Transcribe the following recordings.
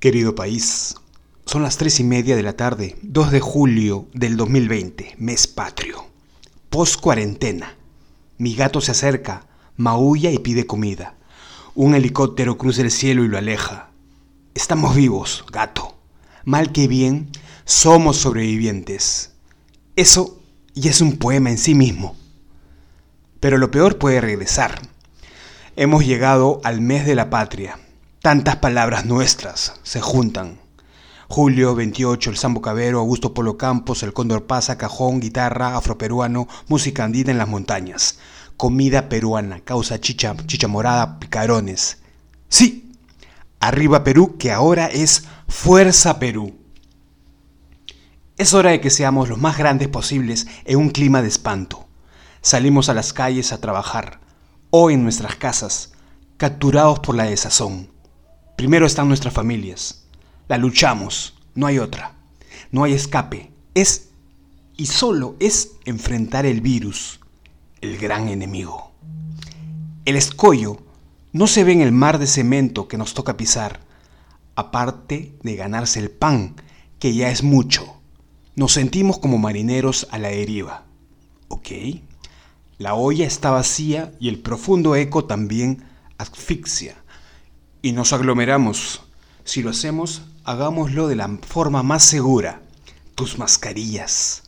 Querido país, son las tres y media de la tarde, 2 de julio del 2020, mes patrio. Post cuarentena. Mi gato se acerca, maulla y pide comida. Un helicóptero cruza el cielo y lo aleja. Estamos vivos, gato. Mal que bien, somos sobrevivientes. Eso ya es un poema en sí mismo. Pero lo peor puede regresar. Hemos llegado al mes de la patria Tantas palabras nuestras se juntan. Julio 28, el Sambo Cabero, Augusto Polo Campos, el Cóndor Pasa, Cajón, guitarra, afroperuano, música andina en las montañas. Comida peruana, causa chicha, chicha morada, picarones. Sí, arriba Perú, que ahora es Fuerza Perú. Es hora de que seamos los más grandes posibles en un clima de espanto. Salimos a las calles a trabajar, o en nuestras casas, capturados por la desazón Primero están nuestras familias. La luchamos, no hay otra. No hay escape. Es y solo es enfrentar el virus, el gran enemigo. El escollo no se ve en el mar de cemento que nos toca pisar, aparte de ganarse el pan, que ya es mucho. Nos sentimos como marineros a la deriva. ¿Ok? La olla está vacía y el profundo eco también asfixia y nos aglomeramos. Si lo hacemos, hagámoslo de la forma más segura. Tus mascarillas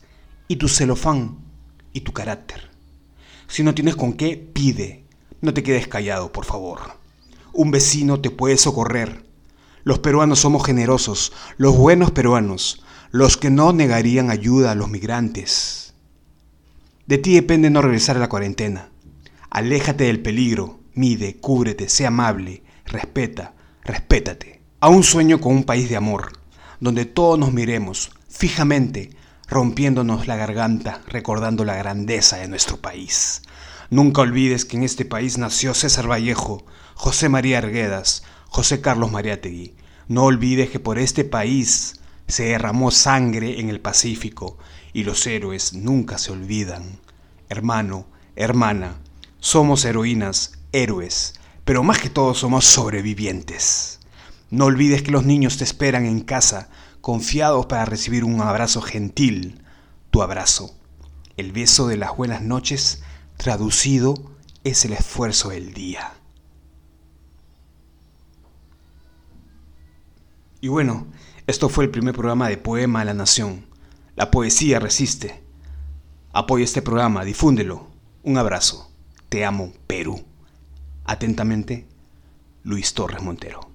y tu celofán y tu carácter. Si no tienes con qué, pide. No te quedes callado, por favor. Un vecino te puede socorrer. Los peruanos somos generosos, los buenos peruanos, los que no negarían ayuda a los migrantes. De ti depende no regresar a la cuarentena. Aléjate del peligro, mide, cúbrete, sé amable, respeta, respétate. A un sueño con un país de amor, donde todos nos miremos fijamente, rompiéndonos la garganta, recordando la grandeza de nuestro país. Nunca olvides que en este país nació César Vallejo, José María Arguedas, José Carlos Mariátegui. No olvides que por este país se derramó sangre en el Pacífico y los héroes nunca se olvidan. Hermano, hermana, somos heroínas, héroes pero más que todo somos sobrevivientes. No olvides que los niños te esperan en casa, confiados para recibir un abrazo gentil, tu abrazo. El beso de las buenas noches, traducido, es el esfuerzo del día. Y bueno, esto fue el primer programa de Poema a la Nación. La poesía resiste. Apoya este programa, difúndelo. Un abrazo. Te amo, Perú. Atentamente, Luis Torres Montero.